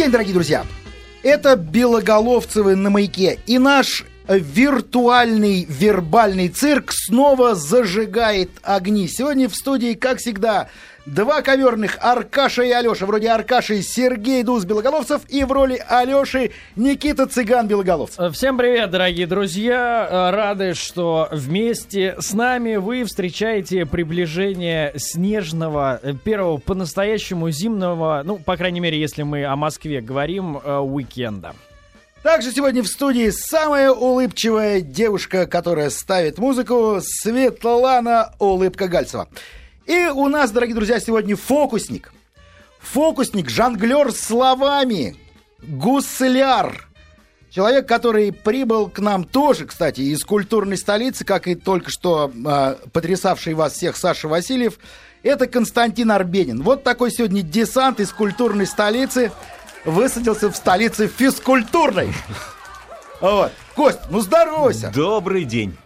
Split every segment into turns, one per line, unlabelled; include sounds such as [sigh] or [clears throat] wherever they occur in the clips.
День, дорогие друзья! Это Белоголовцевы на маяке. И наш виртуальный вербальный цирк снова зажигает огни. Сегодня в студии, как всегда, два коверных Аркаша и Алеша. Вроде Аркаши Сергей Дуз Белоголовцев и в роли Алеши Никита Цыган Белоголовцев.
Всем привет, дорогие друзья! Э, Рады, что вместе с нами вы встречаете приближение снежного, э, первого по-настоящему зимнего, ну, по крайней мере, если мы о Москве говорим, э, уикенда.
Также сегодня в студии самая улыбчивая девушка, которая ставит музыку, Светлана Улыбка Гальцева. И у нас, дорогие друзья, сегодня фокусник. Фокусник, жонглер словами, гусляр. Человек, который прибыл к нам тоже, кстати, из культурной столицы, как и только что э, потрясавший вас всех Саша Васильев, это Константин Арбенин. Вот такой сегодня десант из культурной столицы высадился в столице физкультурной. Вот. Кость, ну здоровайся.
Добрый день.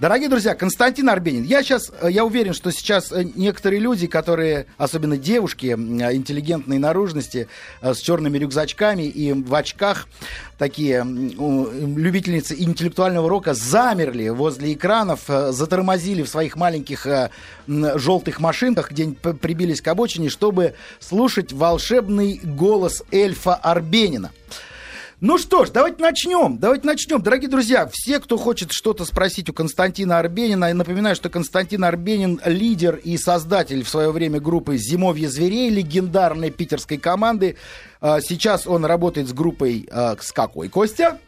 Дорогие друзья, Константин Арбенин, я сейчас, э, я уверен, что сейчас э, некоторые люди, которые, особенно девушки э, интеллигентной наружности, с черными рюкзачками и в очках, такие любительницы интеллектуального рока, замерли возле экранов, затормозили в своих маленьких желтых машинках, где прибились к обочине, чтобы слушать волшебный голос эльфа Арбенина. Ну что ж, давайте начнем. Давайте начнем. Дорогие друзья, все, кто хочет что-то спросить у Константина Арбенина, я напоминаю, что Константин Арбенин лидер и создатель в свое время группы «Зимовье зверей», легендарной питерской команды. А, сейчас он работает с группой а, с какой, Костя?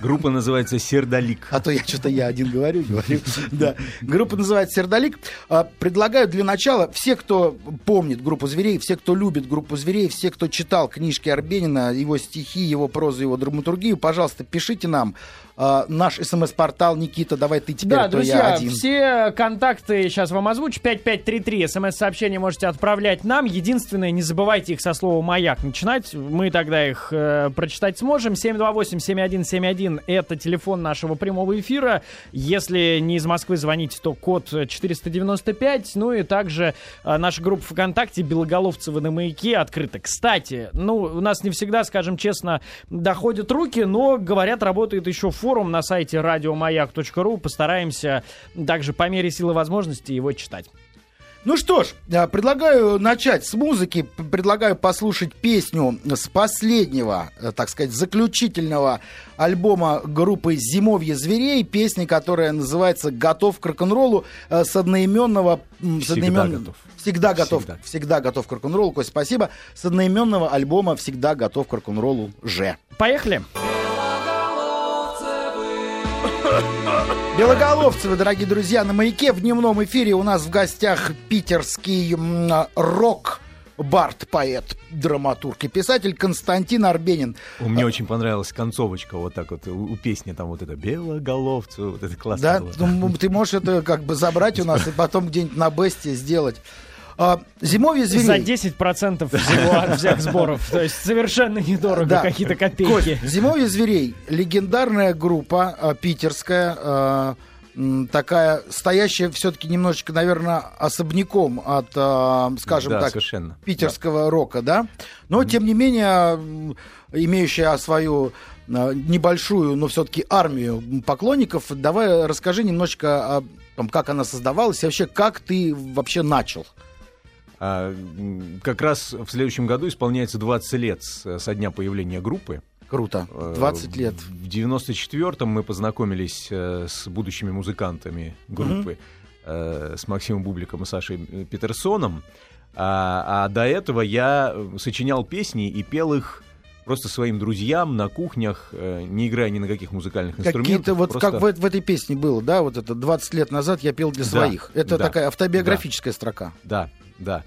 Группа называется «Сердолик».
А то я что-то я один говорю, говорю. Да. Группа называется «Сердолик». А, предлагаю для начала, все, кто помнит группу зверей, все, кто любит группу зверей, все, кто читал книжки Арбенина, его стихи, его прозу, его драматургию, пожалуйста, пишите нам Uh, наш смс-портал Никита, давай ты теперь,
Да,
а
друзья,
я один.
все контакты сейчас вам озвучу. 5533 смс-сообщения можете отправлять нам. Единственное, не забывайте их со слова «Маяк» начинать. Мы тогда их э, прочитать сможем. 728-7171 это телефон нашего прямого эфира. Если не из Москвы звоните, то код 495. Ну и также э, наша группа ВКонтакте «Белоголовцевы на маяке» открыта. Кстати, ну, у нас не всегда, скажем честно, доходят руки, но, говорят, работает еще форум на сайте радиомаяк.ру. Постараемся также по мере силы возможности его читать.
Ну что ж, а, предлагаю начать с музыки. Предлагаю послушать песню с последнего, э, так сказать, заключительного альбома группы «Зимовье зверей». Песня, которая называется «Готов к рок-н-роллу» э, с одноименного... с
Всегда
одноимен-
готов.
Всегда готов.
Всегда.
Всегда готов к рок-н-роллу. Кость, спасибо. С одноименного альбома «Всегда готов к рок-н-роллу» Ж.
Поехали!
Белоголовцевы, дорогие друзья, на маяке в дневном эфире у нас в гостях питерский рок Барт, поэт, драматург и писатель Константин Арбенин.
Мне очень понравилась концовочка, вот так вот, у, песни там вот это «Белоголовцы», вот это классно
Да,
было.
Ну, ты можешь это как бы забрать у нас и потом где-нибудь на бесте сделать. А, Зимовье
За
зверей.
10% всего от всех сборов. То есть совершенно недорого,
Да.
какие-то копейки.
Зимовье зверей. Легендарная группа а, питерская. а, такая, стоящая все-таки немножечко, наверное, особняком от, а, скажем
Да,
так,
совершенно.
питерского рока, да? Но, тем не менее, имеющая свою небольшую, но все-таки армию поклонников, давай расскажи немножечко, о том, как она создавалась, и вообще, как ты вообще начал.
А, как раз в следующем году исполняется 20 лет со дня появления группы.
Круто.
Э,
20 лет.
В 94-м мы познакомились э, с будущими музыкантами группы, э, с Максимом Бубликом и Сашей э, Петерсоном. А, а до этого я э, сочинял песни и пел их просто своим друзьям на кухнях, э, не играя ни на каких музыкальных инструментах.
Какие-то вот
просто-
как в, в этой песне было, да, вот это 20 лет назад я пел для
Да,
своих. Это
да,
такая автобиографическая строка.
Да, да.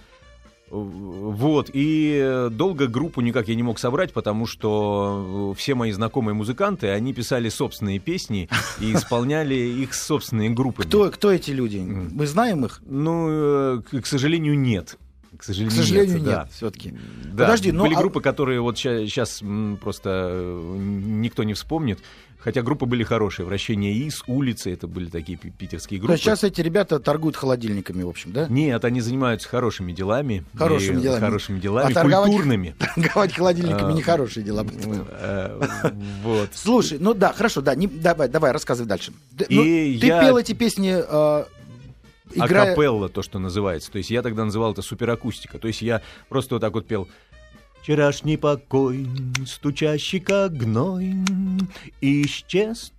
Вот, и долго группу никак я не мог собрать, потому что все мои знакомые музыканты, они писали собственные песни и [laughs] исполняли их собственные группы.
Кто, кто эти люди? Мы знаем их?
Ну, к, к сожалению, нет.
К сожалению, К сожалению нет, нет да. все-таки.
Да. Подожди, ну, были а... группы, которые вот сейчас просто никто не вспомнит. Хотя группы были хорошие. Вращение ИС, улицы, это были такие питерские группы. То
сейчас эти ребята торгуют холодильниками, в общем, да?
Нет, они занимаются хорошими делами.
Хорошими делами.
Хорошими делами, а культурными. [laughs]
Торговать холодильниками нехорошие дела. Э, вот. Слушай, ну да, хорошо, да, давай, давай, рассказывай дальше. Ну, ты пел эти песни э,
играя... Акапелла, то, что называется. То есть я тогда называл это суперакустика. То есть я просто вот так вот пел Вчерашний покой, стучащий как гной, исчез.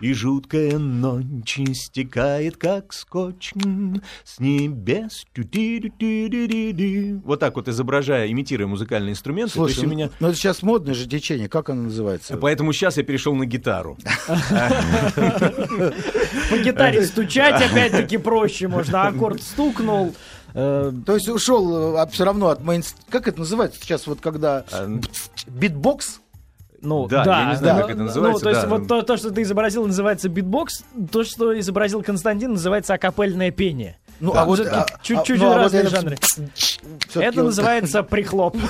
И жуткая ночь стекает, как скотч с небес. Вот так вот изображая, имитируя музыкальные инструменты.
Слушай, То у меня... ну это сейчас модное же течение, как оно называется?
Поэтому сейчас я перешел на гитару.
По гитаре стучать опять-таки проще можно. Аккорд стукнул,
Э, то есть ушел а, все равно от мейн... Как это называется сейчас, вот когда... А, битбокс?
Ну, да, да, я не знаю, да. как это называется. Ну, то да. есть вот то, то, что ты изобразил, называется битбокс, то, что изобразил Константин, называется акапельное пение. Ну, а вот а, чуть-чуть а, ну, разные а вот жанры. Это, это называется [laughs] прихлоп. [laughs]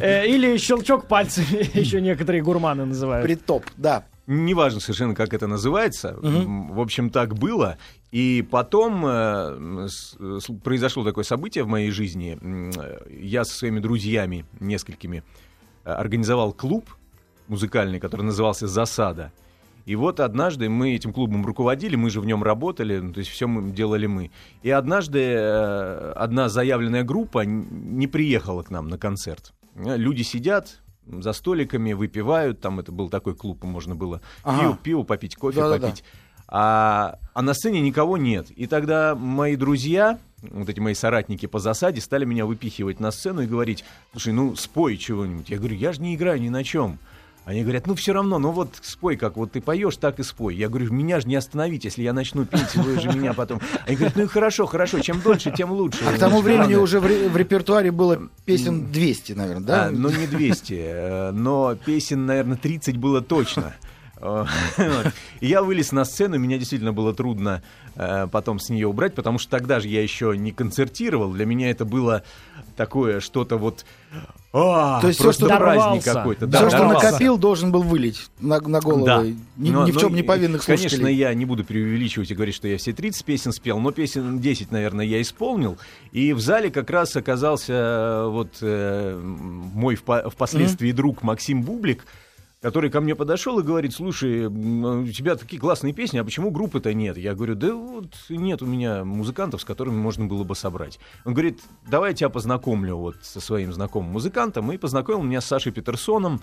Э, или щелчок пальцами, [laughs] еще некоторые гурманы называют.
Притоп, да.
Неважно совершенно, как это называется. Угу. В общем, так было. И потом э, с, произошло такое событие в моей жизни. Я со своими друзьями, несколькими, э, организовал клуб музыкальный, который назывался «Засада». И вот однажды мы этим клубом руководили, мы же в нем работали, ну, то есть все мы делали мы. И однажды э, одна заявленная группа не приехала к нам на концерт. Люди сидят, за столиками, выпивают, там это был такой клуб, можно было ага. пиво, пиво попить, кофе да, попить. Да, да. А, а на сцене никого нет. И тогда мои друзья, вот эти мои соратники по засаде, стали меня выпихивать на сцену и говорить, слушай, ну спой чего-нибудь. Я говорю, я же не играю ни на чем. Они говорят, ну все равно, ну вот спой, как вот ты поешь, так и спой. Я говорю, меня же не остановить, если я начну петь, вы же меня потом... Они говорят, ну и хорошо, хорошо, чем дольше, тем лучше.
А к тому времени уже в, в репертуаре было песен 200, наверное, да?
А, ну не 200, э, но песен, наверное, 30 было точно. Я вылез на сцену, меня действительно было трудно э, потом с нее убрать, потому что тогда же я еще не концертировал. Для меня это было такое что-то вот...
А, То есть все, что праздник какой-то. Да, все, что накопил, должен был вылить на, на голову да. ни, но, ни в чем не повинных
слушателей. Конечно, я не буду преувеличивать и говорить, что я все 30 песен спел, но песен 10, наверное, я исполнил. И в зале как раз оказался э, вот э, мой впоследствии mm-hmm. друг Максим Бублик, который ко мне подошел и говорит, слушай, у тебя такие классные песни, а почему группы-то нет? Я говорю, да вот нет у меня музыкантов, с которыми можно было бы собрать. Он говорит, давай я тебя познакомлю вот со своим знакомым музыкантом, и познакомил меня с Сашей Петерсоном, а,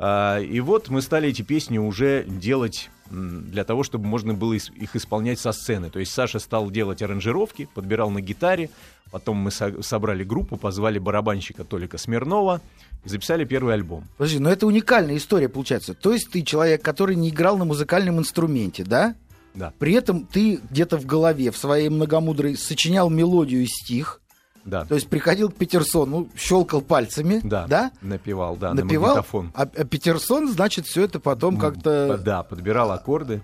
и вот мы стали эти песни уже делать для того, чтобы можно было их исполнять со сцены. То есть Саша стал делать аранжировки, подбирал на гитаре, потом мы собрали группу, позвали барабанщика Толика Смирнова, и записали первый альбом.
Подожди, но это уникальная история получается. То есть ты человек, который не играл на музыкальном инструменте, да?
Да.
При этом ты где-то в голове, в своей многомудрой, сочинял мелодию и стих.
Да.
То есть приходил к Петерсону, щелкал пальцами, да, да?
напевал, да,
напевал, на магнитофон. А, а Петерсон, значит, все это потом как-то...
Да, подбирал аккорды.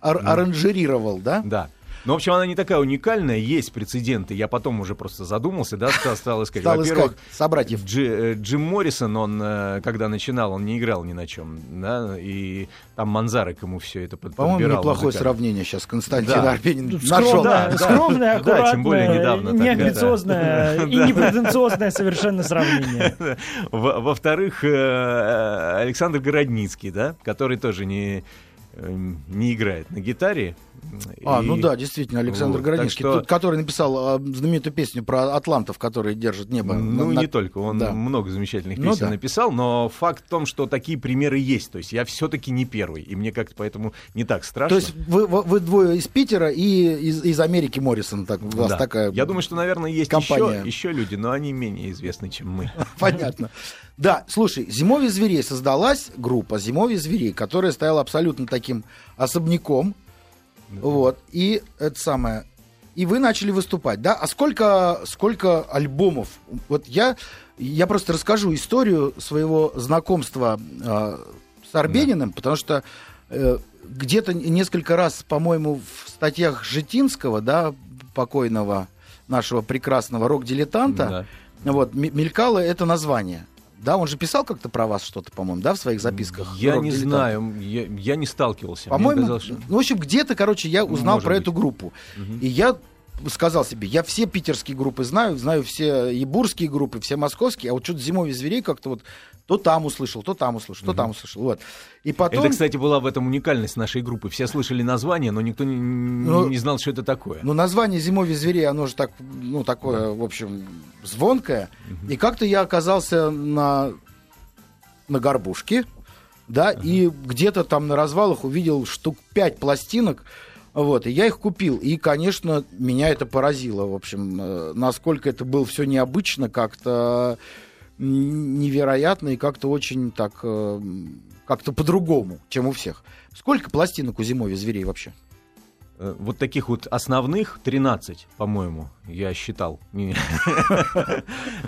Ар- аранжировал, да?
Да. Ну, в общем, она не такая уникальная, есть прецеденты. Я потом уже просто задумался, да, стал, стал искать.
Стал Во-первых, искать собратьев.
Джи, э, Джим Моррисон, он, э, когда начинал, он не играл ни на чем, да, и там Манзарек ему все это под,
По-моему,
подбирал.
неплохое музыкально. сравнение сейчас Константин да. Арбенин нашел.
Да, да, скромное, аккуратное, да, тем более недавно. Неамбициозное [laughs] и непретенциозное совершенно сравнение. [laughs]
Во-вторых, э, Александр Городницкий, да, который тоже не не играет на гитаре,
а, и... ну да, действительно, Александр вот, Городинский, что... тот, который написал э, знаменитую песню про атлантов, которые держат небо.
Ну, на... не только, он да. много замечательных ну песен ну, да. написал, но факт в том, что такие примеры есть. То есть я все-таки не первый, и мне как-то поэтому не так страшно.
То есть вы, вы двое из Питера и из, из Америки Моррисон, так, у вас да. такая
Я думаю, что, наверное, есть
компания.
еще, еще люди, но они менее известны, чем мы. [laughs]
Понятно. Да, слушай, «Зимовье зверей» создалась группа «Зимовье зверей», которая стояла абсолютно таким особняком, вот. И это самое. и вы начали выступать, да? А сколько, сколько альбомов? Вот я, я просто расскажу историю своего знакомства э, с Арбениным, потому что э, где-то несколько раз, по-моему, в статьях Житинского, да, покойного нашего прекрасного рок-дилетанта, вот, м- мелькало это название. Да, он же писал как-то про вас что-то, по-моему, да, в своих записках.
Я не знаю, я, я не сталкивался.
По-моему,
казалось, что-
ну, в общем, где-то, короче, я узнал
Может
про
быть.
эту группу.
Мгм.
И я сказал себе, я все питерские группы знаю, знаю все ебурские группы, все московские, а вот что-то зимовье зверей как-то вот то там услышал, то там услышал, то там услышал. Вот. И потом...
Это, кстати, была в этом уникальность нашей группы. Все слышали название, но никто не,
Ну,
не знал, что это такое.
Ну, название «Зимовье зверей», оно же так, ну, такое, в общем, звонкое. И как-то я оказался на, на горбушке, да, и где-то там на развалах увидел штук пять пластинок, вот, и я их купил. И, конечно, меня это поразило, в общем, э, насколько это было все необычно, как-то невероятно и как-то очень так, э, как-то по-другому, чем у всех. Сколько пластинок у «Зимовья зверей» вообще?
Э, Вот таких вот основных 13, по-моему, я считал. [laughs]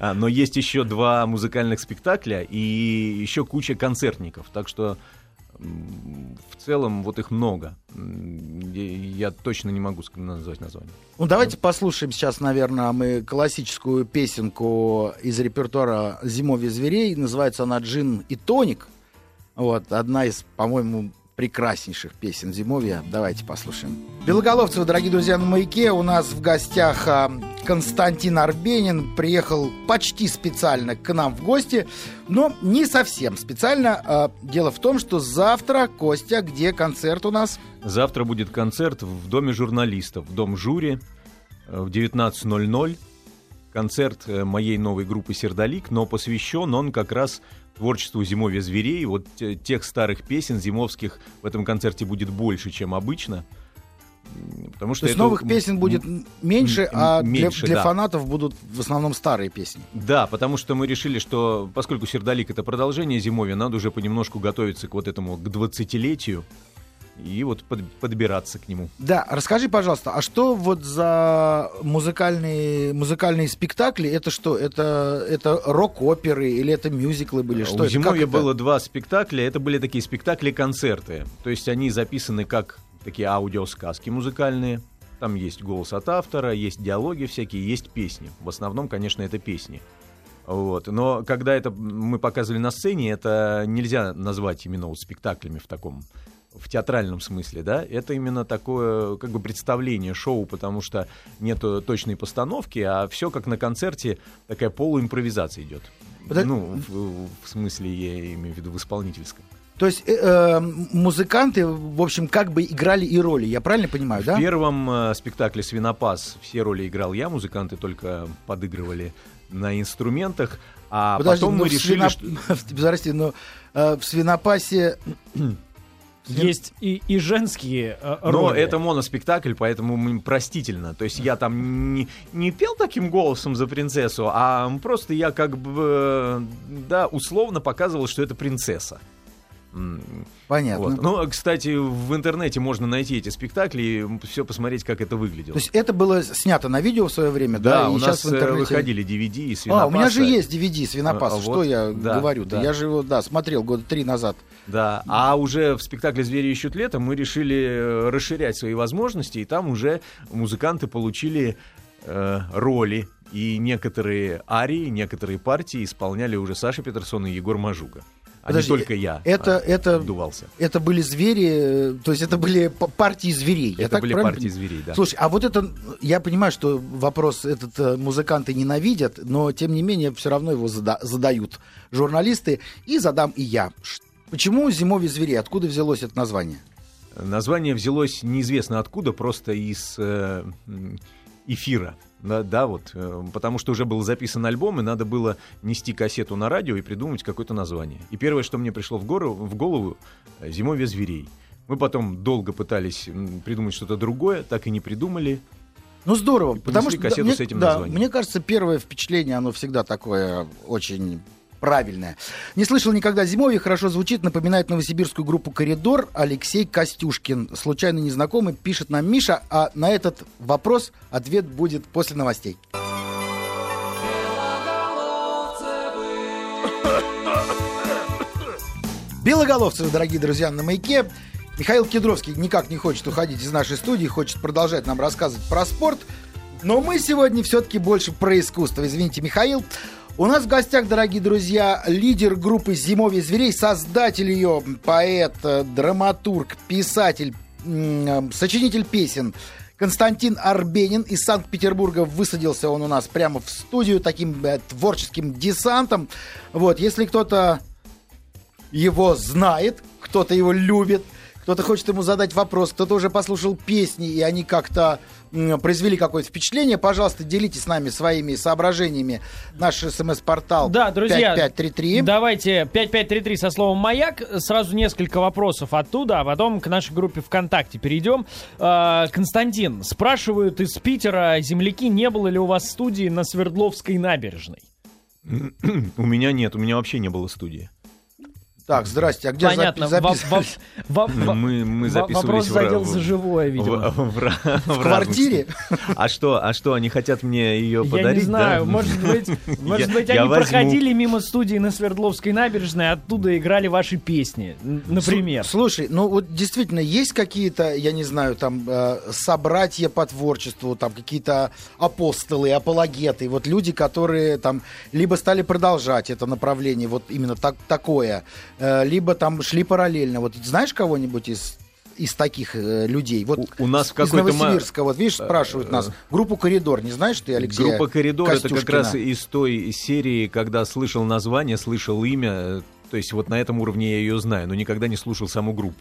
А, Но есть еще два музыкальных спектакля и еще куча концертников. Так что в целом вот их много. Я точно не могу назвать название.
Ну, давайте послушаем сейчас, наверное, мы классическую песенку из репертуара «Зимовье зверей». Называется она «Джин и тоник». Вот, одна из, по-моему, прекраснейших песен «Зимовья». Давайте послушаем. Белоголовцева, дорогие друзья, на «Маяке». У нас в гостях а, Константин Арбенин. Приехал почти специально к нам в гости, но не совсем специально. А, Дело в том, что завтра, Костя, где концерт у нас?
Завтра будет концерт в Доме журналистов, в Дом жюри в 19.00. Концерт э, моей новой группы «Сердолик», но посвящен он как раз творчеству «Зимовья зверей». Вот те- тех старых песен зимовских в этом концерте будет больше, чем обычно. Потому что
То есть
это-
новых песен будет меньше, а для,
меньше,
для
да.
фанатов будут в основном старые песни.
Да, потому что мы решили, что поскольку «Сердолик» — это продолжение «Зимовья», надо уже понемножку готовиться к вот этому, к 20-летию и вот под- подбираться к нему.
Да, расскажи, пожалуйста, а что вот за музыкальные, музыкальные спектакли? Это что? Это, это рок-оперы или это мюзиклы были? Что
У
это?
Зимовья
это?
было два спектакля. Это были такие спектакли-концерты. То есть они записаны как такие аудиосказки музыкальные. Там есть голос от автора, есть диалоги всякие, есть песни. В основном, конечно, это песни. Вот. Но когда это мы показывали на сцене, это нельзя назвать именно вот спектаклями в таком в театральном смысле, да, это именно такое как бы представление, шоу, потому что нету точной постановки, а все как на концерте, такая полуимпровизация идет.
Подо-
Ну, в, в смысле, я имею в виду в исполнительском.
То есть э, э, музыканты, в общем, как бы играли и роли, я правильно понимаю, да?
В первом э, спектакле «Свинопас» все роли играл я, музыканты только подыгрывали на инструментах, а
Подожди,
потом
ну
мы решили,
свино-
что... [laughs]
Подожди, но э, в свинопасе...
Есть и, и женские э,
Но
роли.
это моноспектакль, поэтому простительно. То есть я там не, не пел таким голосом за принцессу, а просто я как бы, э, да, условно показывал, что это принцесса.
Понятно.
Вот. Ну, кстати, в интернете можно найти эти спектакли и все посмотреть, как это выглядело.
То есть это было снято на видео в свое время, да?
да,
и
у
сейчас
нас
в
э,
интернете...
выходили DVD и
А, у меня же есть DVD «Свинопас»,
А,
что
вот,
я
да,
говорю-то?
да.
Я же его, да, смотрел года три назад.
Да, а уже в спектакле «Звери ищут лето» мы решили э, расширять свои возможности, и там уже музыканты получили э, роли, и некоторые арии, некоторые партии исполняли уже Саша Петерсон и Егор Мажуга. А
Подожди,
не только я
это-
а,
это-
дувался.
Это были звери, э, то есть это были партии зверей.
Это были
правильно
партии зверей, да.
Слушай, а вот это, я понимаю, что вопрос этот э, музыканты ненавидят, но тем не менее все равно его зада- задают журналисты, и задам и я. Почему «Зимовье зверей»? Откуда взялось это название?
Название взялось неизвестно откуда, просто из э, эфира. Да, да, вот, э, потому что уже был записан альбом, и надо было нести кассету на радио и придумать какое-то название. И первое, что мне пришло в, гору, в голову, э, «Зимовье зверей». Мы потом долго пытались придумать что-то другое, так и не придумали.
Ну здорово,
И
потому что да, мне,
с этим
да,
названием.
мне кажется, первое впечатление, оно всегда такое очень правильное. Не слышал никогда зимовье, хорошо звучит, напоминает новосибирскую группу «Коридор». Алексей Костюшкин, случайно незнакомый, пишет нам Миша, а на этот вопрос ответ будет после новостей. Белоголовцевы, дорогие друзья, на маяке. Михаил Кедровский никак не хочет уходить из нашей студии, хочет продолжать нам рассказывать про спорт. Но мы сегодня все-таки больше про искусство. Извините, Михаил. У нас в гостях, дорогие друзья, лидер группы «Зимовье зверей», создатель ее, поэт, драматург, писатель, сочинитель песен Константин Арбенин из Санкт-Петербурга высадился он у нас прямо в студию таким э, творческим десантом. Вот, если кто-то его знает, кто-то его любит, кто-то хочет ему задать вопрос, кто-то уже послушал песни, и они как-то произвели какое-то впечатление, пожалуйста, делитесь с нами своими соображениями. Наш смс-портал
да, друзья,
5533.
Давайте 5533 со словом «Маяк». Сразу несколько вопросов оттуда, а потом к нашей группе ВКонтакте перейдем. А, Константин, спрашивают из Питера, земляки, не было ли у вас студии на Свердловской набережной? [clears throat]
У меня нет, у меня вообще не было студии.
Так, здрасте, а где
Понятно.
запись? [laughs]
мы, мы записывались
Вопрос задел
в,
за живое, видимо. [laughs]
В, в, в,
в квартире?
А что, а что, они хотят мне ее
Я
подарить?
не знаю,
да?
может [laughs] быть, может
Я-
быть
я
они
возьму.
проходили мимо студии на Свердловской набережной, оттуда играли ваши песни, например.
Слу- Слушай, ну вот действительно есть какие-то, я не знаю, там э, собратья по творчеству, там какие-то апостолы, апологеты, вот люди, которые там либо стали продолжать это направление, вот именно так, такое, либо там шли параллельно. Вот знаешь кого-нибудь из из таких э, людей. Вот
У- у нас в
из
какой-то ма-
Новосибирска, вот видишь, спрашивают нас. Группу «Коридор», не знаешь ты, Алексей?
Группа «Коридор» — это как раз из той серии, когда слышал название, слышал имя, то есть вот на этом уровне я ее знаю, но никогда не слушал саму группу.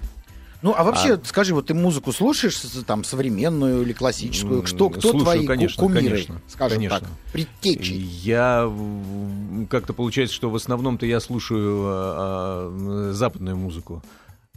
Ну, а вообще, скажи, вот ты музыку слушаешь, там, современную или классическую? Что, кто
слушаю,
твои
конечно,
кумиры,
конечно,
скажем
конечно.
так, предтечи?
Я как-то получается, что в основном-то я слушаю а, а, западную музыку.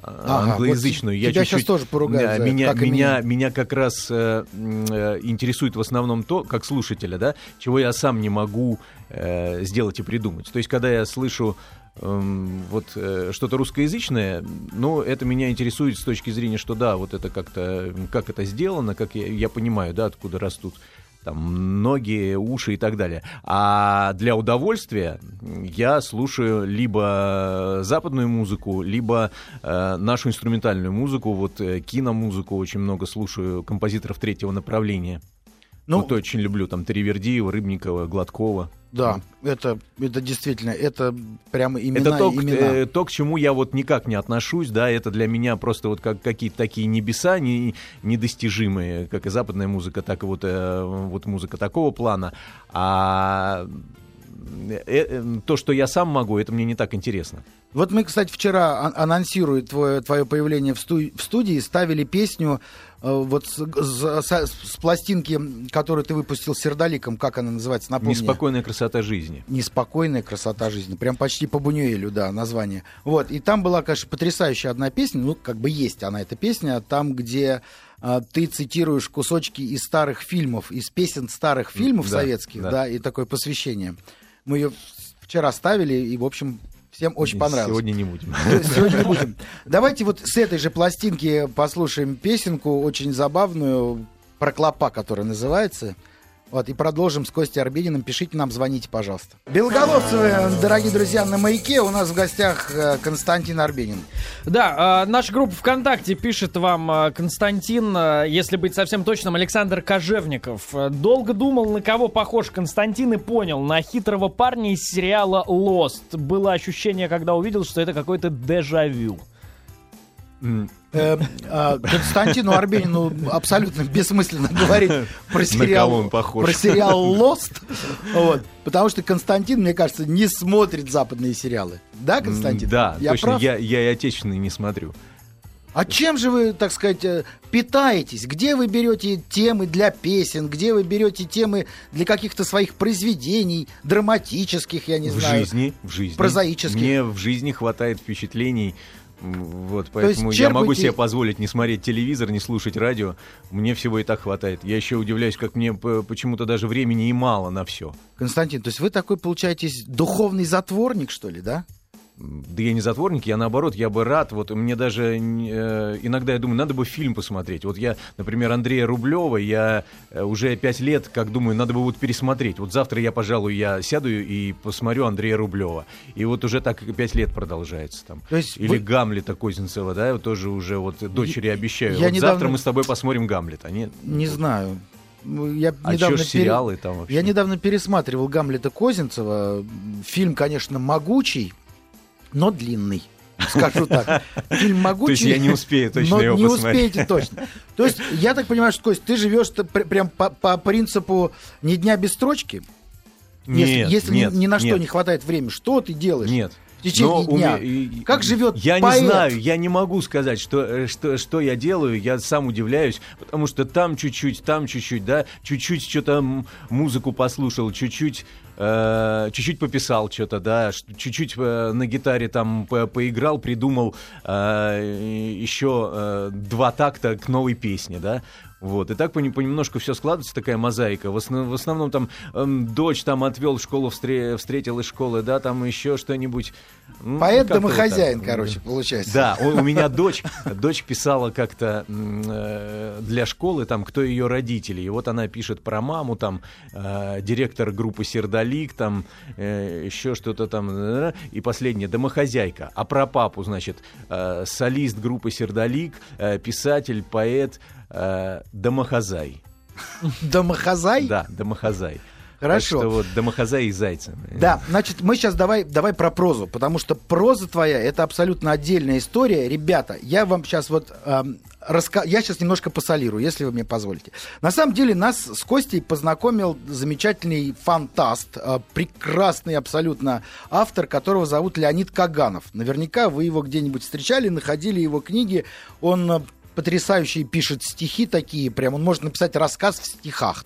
а,
Ага,
англоязычную.
вот
я
тебя
чуть-чуть-
щас тоже поругают
Да,
за
меня,
как
меня,
меня.
меня как раз э, э, интересует в основном то, как слушателя, да, чего я сам не могу э, сделать и придумать. То есть, когда я слышу вот э, что-то русскоязычное, ну, это меня интересует с точки зрения, что да, вот это как-то, как это сделано, как я, я понимаю, да, откуда растут там ноги, уши и так далее. А для удовольствия я слушаю либо западную музыку, либо э, нашу инструментальную музыку, вот э, киномузыку очень много слушаю композиторов третьего направления.
Ну,
вот очень люблю там Тривердиева, Рыбникова, Гладкова.
да, это, это действительно, это прямо имена,
это то, к-
имена.
э, то, к чему я вот никак не отношусь, да, это для меня просто вот как какие-то такие небеса не, недостижимые, как и западная музыка, так и вот, э, вот музыка такого плана. А э, э, то, что я сам могу, это мне не так интересно.
Вот мы, кстати, вчера, ан- анонсируя твое, твое появление в, сту- в студии, ставили песню вот с, с- с- с пластинки, которую ты выпустил с Сердоликом, как она называется, напомни.
Неспокойная красота жизни.
Неспокойная красота жизни. Прям почти по Бунюэлю, да, название. Вот. И там была, конечно, потрясающая одна песня. Ну, как бы есть она, эта песня, там, где а, ты цитируешь кусочки из старых фильмов, из песен старых фильмов
да,
советских, да.
да.
и такое посвящение. Мы ее вчера ставили, и, в общем, всем очень понравилось.
Сегодня не будем. [laughs]
Сегодня не будем. Давайте вот с этой же пластинки послушаем песенку, очень забавную, про клопа, которая называется. Вот, и продолжим с Костей Арбениным. Пишите нам, звоните, пожалуйста. Белоголовцевы, дорогие друзья, на маяке. У нас в гостях э, Константин Арбенин.
Да, э, наша группа ВКонтакте пишет вам э, Константин, если быть совсем точным, Александр Кожевников. Долго думал, на кого похож Константин и понял, на хитрого парня из сериала Lost. Было ощущение, когда увидел, что это какой-то дежавю.
Константину Арбенину абсолютно бессмысленно говорить про сериал, про сериал Lost. Вот, потому что Константин, мне кажется, не смотрит западные сериалы. Да, Константин?
Да,
Я
точно,
прав?
я, я и отечественный не смотрю.
А чем же вы, так сказать, э, питаетесь? Где вы берете темы для песен? Где вы берете темы для каких-то своих произведений, драматических, я не
в
знаю?
жизни, в жизни.
прозаических.
Мне в жизни хватает впечатлений Вот, поэтому я могу себе позволить не смотреть телевизор, не слушать радио. Мне всего и так хватает. Я еще удивляюсь, как мне почему-то даже времени и мало на все.
Константин, то есть вы такой, получаетесь, духовный затворник, что ли, да?
Да я не затворник, я наоборот, я бы рад. Вот мне даже э, иногда я думаю, надо бы фильм посмотреть. Вот я, например, Андрея Рублева, я э, уже пять лет, как думаю, надо бы вот пересмотреть. Вот завтра я, пожалуй, я сяду и посмотрю Андрея Рублева. И вот уже так пять лет продолжается там. То есть Или вы... Гамлета Козинцева, да, вот тоже уже вот дочери обещаю. Я вот недавно... завтра мы с тобой посмотрим Гамлета.
Не, не знаю. Я
а недавно чё сериалы там вообще?
Я недавно пересматривал Гамлета Козинцева. Фильм, конечно, могучий но длинный. Скажу так. Фильм могучий. То есть
я не успею точно но его
не посмотреть. успеете точно. То есть я так понимаю, что, Кость, ты живешь прям по, по принципу ни дня без строчки? Нет, если если нет, ни, ни на нет. что не хватает времени, что ты делаешь?
Нет.
Течение Но дня. Уме... Как живет
Я
поэт?
не знаю, я не могу сказать, что, э, что, что я делаю, я сам удивляюсь, потому что там чуть-чуть, там чуть-чуть, да, чуть-чуть что-то музыку послушал, чуть-чуть э, чуть-чуть пописал что-то, да, чуть-чуть э, на гитаре там по поиграл, придумал э, еще э, два такта к новой песне, да. Вот. И так понемножку все складывается, такая мозаика. В, основ, в основном там эм, дочь там отвел в школу, встре, встретил из школы, да, там еще что-нибудь.
Ну, Поэт домохозяин, вот короче, получается.
Да, у, у меня [laughs] дочь, дочь писала как-то э, для школы, там, кто ее родители. И вот она пишет про маму, там, э, директор группы Сердолик, там, э, еще что-то там. Э, и последнее, домохозяйка. А про папу, значит, э, солист группы Сердолик, э, писатель, поэт, э. Домохозай? [laughs] Да, домохозай.
Хорошо.
Так что вот Домохозай и Зайцев.
Да, значит, мы сейчас давай, давай про прозу, потому что проза твоя это абсолютно отдельная история. Ребята, я вам сейчас вот эм, раска... я сейчас немножко посолирую, если вы мне позволите. На самом деле нас с Костей познакомил замечательный фантаст, э, прекрасный абсолютно автор, которого зовут Леонид Каганов. Наверняка вы его где-нибудь встречали, находили его книги. Он потрясающий пишет стихи такие, прям он может написать рассказ в стихах.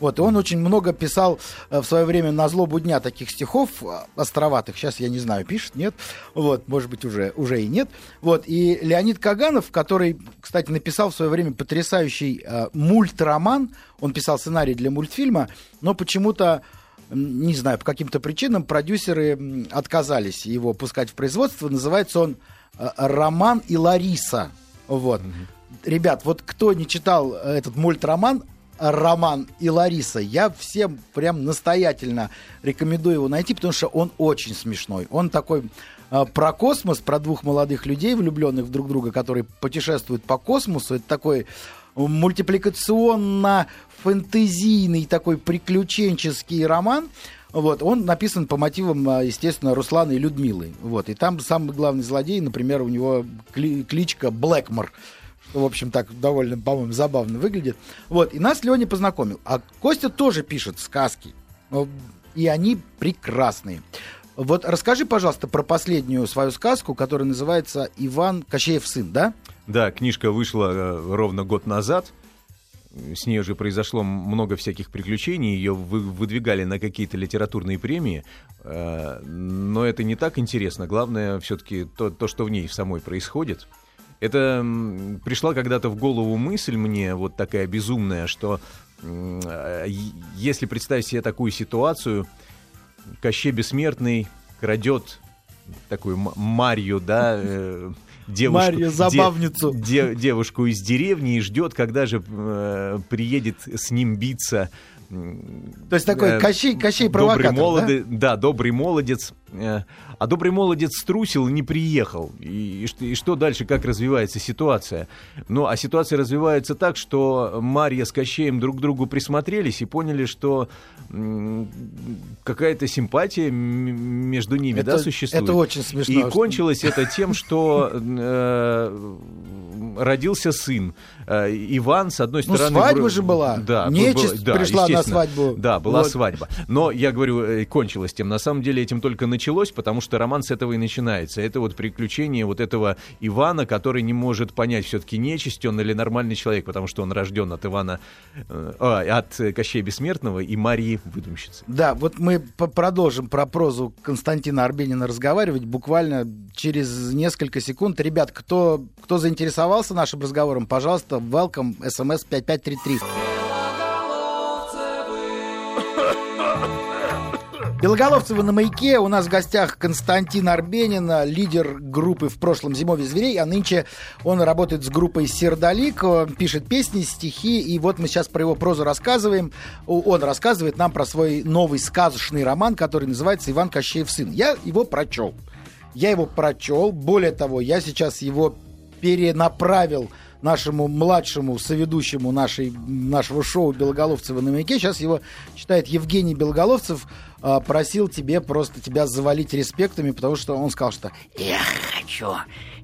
Вот, и он очень много писал э, в свое время на злобу дня таких стихов э, островатых. Сейчас я не знаю, пишет, нет. Вот, может быть, уже, уже и нет. Вот, и Леонид Каганов, который, кстати, написал в свое время потрясающий э, мультроман, он писал сценарий для мультфильма, но почему-то не знаю, по каким-то причинам продюсеры отказались его пускать в производство. Называется он э, «Роман и Лариса». Вот. Mm-hmm. Ребят, вот кто не читал этот мультроман, Роман и Лариса. Я всем прям настоятельно рекомендую его найти, потому что он очень смешной. Он такой э, про космос, про двух молодых людей, влюбленных в друг друга, которые путешествуют по космосу. Это такой мультипликационно-фэнтезийный такой приключенческий роман. Вот, он написан по мотивам, а, естественно, Руслана и Людмилы. Вот, и там самый главный злодей, например, у него кли- кличка Блэкмор в общем, так довольно, по-моему, забавно выглядит. Вот, и нас Леня познакомил. А Костя тоже пишет сказки. И они прекрасные. Вот расскажи, пожалуйста, про последнюю свою сказку, которая называется «Иван Кощеев сын», да?
Да, книжка вышла э, ровно год назад. С ней уже произошло много всяких приключений, ее вы, выдвигали на какие-то литературные премии, э, но это не так интересно. Главное все-таки то, то, что в ней самой происходит. Это пришла когда-то в голову мысль мне, вот такая безумная, что э, если представить себе такую ситуацию, Кощей Бессмертный крадет такую Марью, да, э, девушку,
Марью, забавницу.
Де, девушку из деревни и ждет, когда же э, приедет с ним биться
то есть такой э, Кощей, Кощей провокатор, добрый
молоды, да? да, добрый молодец. Э, а добрый молодец струсил и не приехал. И, и, что, и что дальше, как развивается ситуация? Ну, а ситуация развивается так, что Марья с Кощеем друг к другу присмотрелись и поняли, что какая-то симпатия между ними
это,
да, существует.
Это очень смешно.
И кончилось это тем, что э, родился сын. Э, Иван, с одной
Ну,
стороны...
свадьба
вро-
же была.
Да,
Нечисть
была- да,
пришла на свадьбу.
Да, была
Вот.
свадьба. Но, я говорю, э, кончилось тем. На самом деле этим только началось, потому что роман с этого и начинается. Это вот приключение вот этого Ивана, который не может понять, все-таки нечисть он или нормальный человек, потому что он рожден от Ивана, э, а, от Кощея Бессмертного и Марии Выдумщицы.
Да, вот мы продолжим про прозу Константина Арбенина разговаривать буквально через несколько секунд. Ребят, кто, кто заинтересовался нашим разговором, пожалуйста, welcome, смс 5533. Белоголовцева на маяке. У нас в гостях Константин Арбенин, лидер группы в прошлом «Зимовье зверей», а нынче он работает с группой «Сердолик», он пишет песни, стихи, и вот мы сейчас про его прозу рассказываем. Он рассказывает нам про свой новый сказочный роман, который называется «Иван Кощеев сын». Я его прочел. Я его прочел. Более того, я сейчас его перенаправил нашему младшему соведущему нашей, нашего шоу Белоголовцева на маяке. Сейчас его читает Евгений Белоголовцев. А, просил тебе просто тебя завалить респектами, потому что он сказал, что
Я хочу.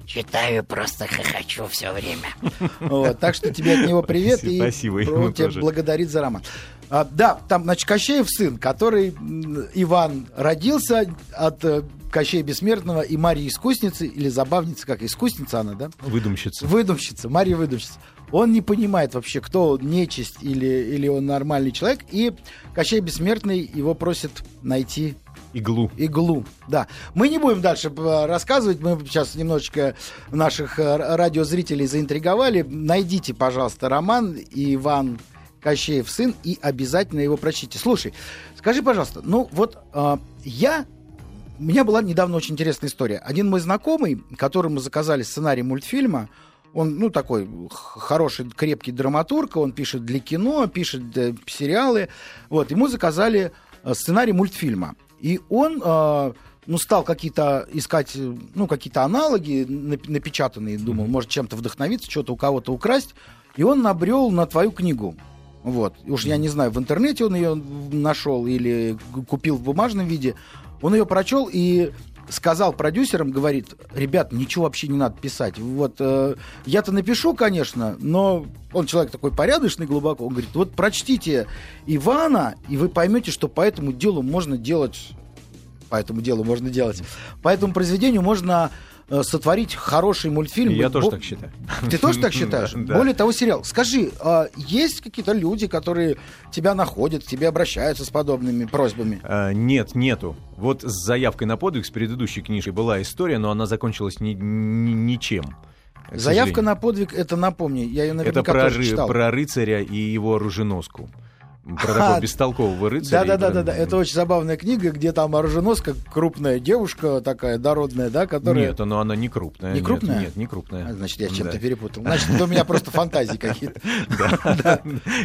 Читаю, просто хохочу все время. [laughs]
Вот, так что тебе от него привет и
Спасибо,
про-
ему
тебя
тоже.
благодарит за роман. А, да, там, значит, Кощеев сын, который Иван родился от э, Кощея Бессмертного и Марии Искусницы, или Забавницы, как Искусница она, да?
Выдумщица.
Выдумщица, Мария Выдумщица. Он не понимает вообще, кто он, нечисть или, или он нормальный человек. И Кощей Бессмертный его просит найти
Иглу.
иглу. Да. Мы не будем дальше э, рассказывать. Мы сейчас немножечко наших э, радиозрителей заинтриговали. Найдите, пожалуйста, роман Иван Кощеев сын и обязательно его прочтите. Слушай, скажи, пожалуйста, ну вот э, я у меня была недавно очень интересная история. Один мой знакомый, которому заказали сценарий мультфильма, он, ну, такой хороший, крепкий драматург, он пишет для кино, пишет э, сериалы. Вот, ему заказали э, сценарий мультфильма. И он, э, ну, стал какие-то искать, э, ну, какие-то аналоги нап- напечатанные, думал, может чем-то вдохновиться, что-то у кого-то украсть. И он набрел на твою книгу. Вот. Уж я не знаю, в интернете он ее нашел или купил в бумажном виде. Он ее прочел и сказал продюсерам, говорит, ребят, ничего вообще не надо писать. Вот э, я-то напишу, конечно, но он человек такой порядочный глубоко. Он говорит, вот прочтите Ивана, и вы поймете, что по этому делу можно делать, по этому делу можно делать, по этому произведению можно сотворить хороший мультфильм.
Я
Бо-
тоже так считаю.
ты тоже так [laughs] считаешь?
Да.
Более того, сериал. Скажи, а есть какие-то люди, которые тебя находят, к тебе обращаются с подобными просьбами?
А, Нет, нету. Вот с заявкой на подвиг с предыдущей книжкой была история, но она закончилась ни- ни- ничем.
Заявка на подвиг, это напомни, я ее
Это
наверняка
про,
тоже
ры-
читал.
про рыцаря и его оруженоску. Про
А,
бестолкового рыцаря. и
Да, да, да,
про-
да, да. Это очень забавная книга, где там оруженоска, крупная девушка такая дородная, да, которая.
Нет, но она не крупная.
Не крупная?
Нет, не крупная.
А, Значит, я чем-то
Да.
перепутал. Значит, у меня просто фантазии какие-то. [laughs] [laughs]
Да.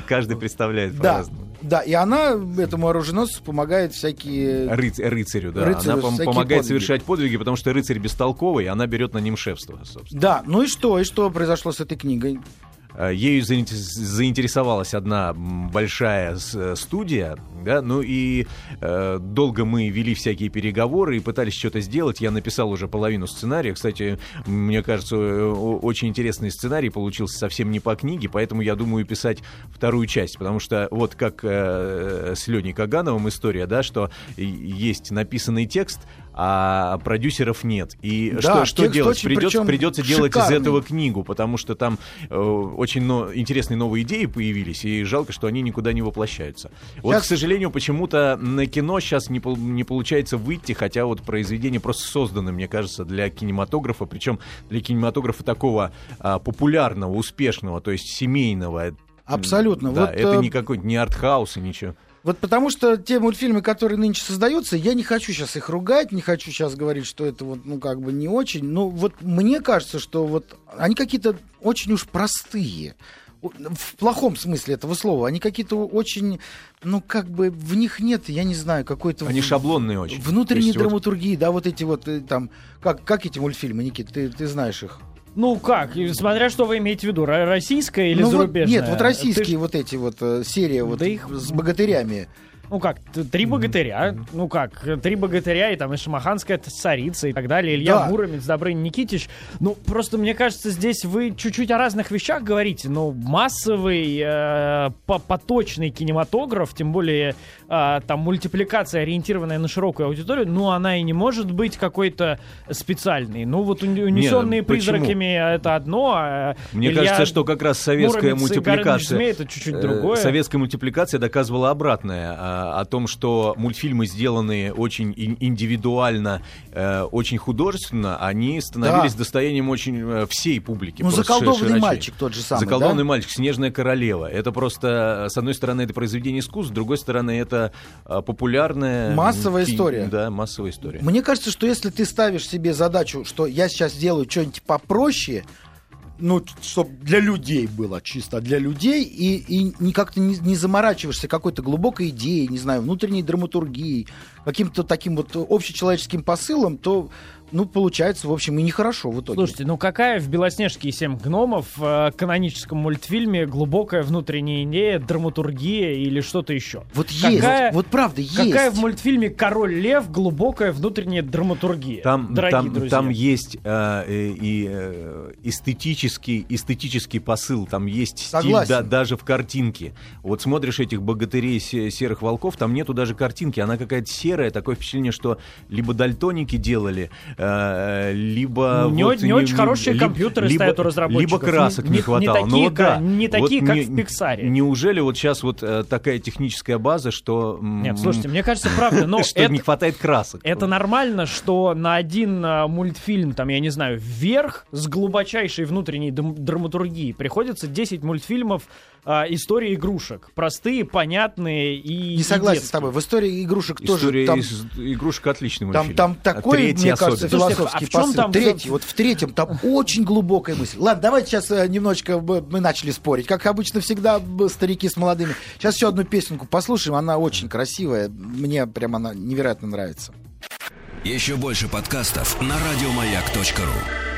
Каждый представляет по-разному.
да, и она этому оруженосцу помогает всякие...
Рыц- рыцарю, да.
Рыцарю
она пом- помогает
подвиги.
совершать подвиги, потому что рыцарь бестолковый, она берет на ним шефство, собственно.
Да, ну и что, и что произошло с этой книгой?
Э, Ею заинте- заинтересовалась одна большая э, студия, да, ну и э, долго мы вели всякие переговоры и пытались что-то сделать. Я написал уже половину сценария. Кстати, мне кажется, э, очень интересный сценарий получился совсем не по книге, поэтому я думаю писать вторую часть, потому что вот как э, с Леней Кагановым история, да, что есть написанный текст, а продюсеров нет. И
Да,
что, что делать?
очень,
Придется, придется делать из этого книгу, потому что там э, очень но- интересные новые идеи появились, и жалко, что они никуда не воплощаются. Вот,
Щас-
к сожалению, почему-то на кино сейчас не, не получается выйти, хотя вот произведения просто созданы, мне кажется, для кинематографа, причем для кинематографа такого а, популярного, успешного, то есть семейного.
Абсолютно.
Да,
Вот,
это
э,
не какой-то не артхаус и ничего.
Вот потому что те мультфильмы, которые нынче создаются, я не хочу сейчас их ругать, не хочу сейчас говорить, что это вот, ну, как бы не очень. Но вот мне кажется, что вот они какие-то очень уж простые. В плохом смысле этого слова. Они какие-то очень, ну, как бы в них нет, я не знаю, какой-то...
Они
в-
шаблонные очень.
Внутренней
есть вот-
драматургии, да, вот эти вот э, там... Как, как эти мультфильмы, Никит, ты, ты знаешь их?
Ну как, смотря что вы имеете в виду, ро- российская или
Ну, вот-
зарубежная?
нет, вот
Ты
российские
ж-
вот эти вот э, серии вот
Да их-
с богатырями.
Ну как, три богатыря, ну как, три богатыря и там и Шамаханская царица и так далее, Илья
Да.
Муромец, Добрыня Никитич. Ну, просто мне кажется, здесь вы чуть-чуть о разных вещах говорите. Ну, массовый, э, по- поточный кинематограф, тем более э, там мультипликация, ориентированная на широкую аудиторию, ну, она и не может быть какой-то специальной. Ну, вот унесенные
почему?
призраками это одно, а
Мне
Илья
кажется, что как раз советская
Муромец
мультипликация...
Змей это чуть-чуть
э,
другое.
Советская мультипликация доказывала обратное. а, о том, что мультфильмы, сделанные очень ин- индивидуально, э, очень художественно, они становились
Да.
достоянием очень э, всей публики.
Ну, заколдованный
широчей.
мальчик тот же самый,
Заколдованный
да?
мальчик, Снежная королева. Это просто, с одной стороны, это произведение искусства, с другой стороны, это э, популярная...
Массовая
ки-
история.
Да, массовая история.
Мне кажется, что если ты ставишь себе задачу, что я сейчас сделаю что-нибудь попроще, ну, чтобы для людей было чисто для людей, и, и не как-то не, не заморачиваешься какой-то глубокой идеей, не знаю, внутренней драматургией, каким-то таким вот общечеловеческим посылом, то, ну, получается, в общем, и нехорошо в итоге.
Слушайте, ну какая в «Белоснежке и семь гномов» э, каноническом мультфильме глубокая внутренняя идея, драматургия или что-то еще?
вот
какая-
есть, вот правда есть.
Какая в мультфильме «Король лев» глубокая внутренняя драматургия?
Там,
дорогие
там,
друзья?
там есть э, э, и э, эстетический, эстетический посыл, там есть стиль
Согласен.
да- даже в картинке. Вот смотришь этих богатырей се- серых волков, там нету даже картинки, она какая-то серая, такое впечатление, что либо дальтоники делали, либо...
Ну, не
вот
о- не очень хорошие
либо-
компьютеры
либо-
стоят у разработчиков.
Либо красок
Не-
не,
не- не
хватало.
такие,
ну, вот да.
не
Вот
такие, как
не-
в «Пиксаре».
Неужели вот сейчас вот э, такая техническая база, что...
Нет, слушайте, мне кажется, правда, но [laughs]
что
это,
не хватает красок.
это нормально, что на один а, мультфильм, там, я не знаю, вверх с глубочайшей внутренней драматургией приходится 10 мультфильмов а, истории игрушек. Простые, понятные и
Не согласен
детские.
с тобой. В истории игрушек тоже
История
там
из игрушек отличный
Там,
мультфильм.
там
А
такой,
третий
мне кажется,
особенно.
Слушайте,
философский
а в чем
посыл.
там-
Третий, вот в третьем там очень глубокая мысль. Ладно, давайте сейчас э, немножечко мы начали спорить. Как обычно всегда старики с молодыми. Сейчас еще одну песенку послушаем. Она очень красивая. Мне прям она невероятно нравится.
Еще больше подкастов на радиомаяк.ру.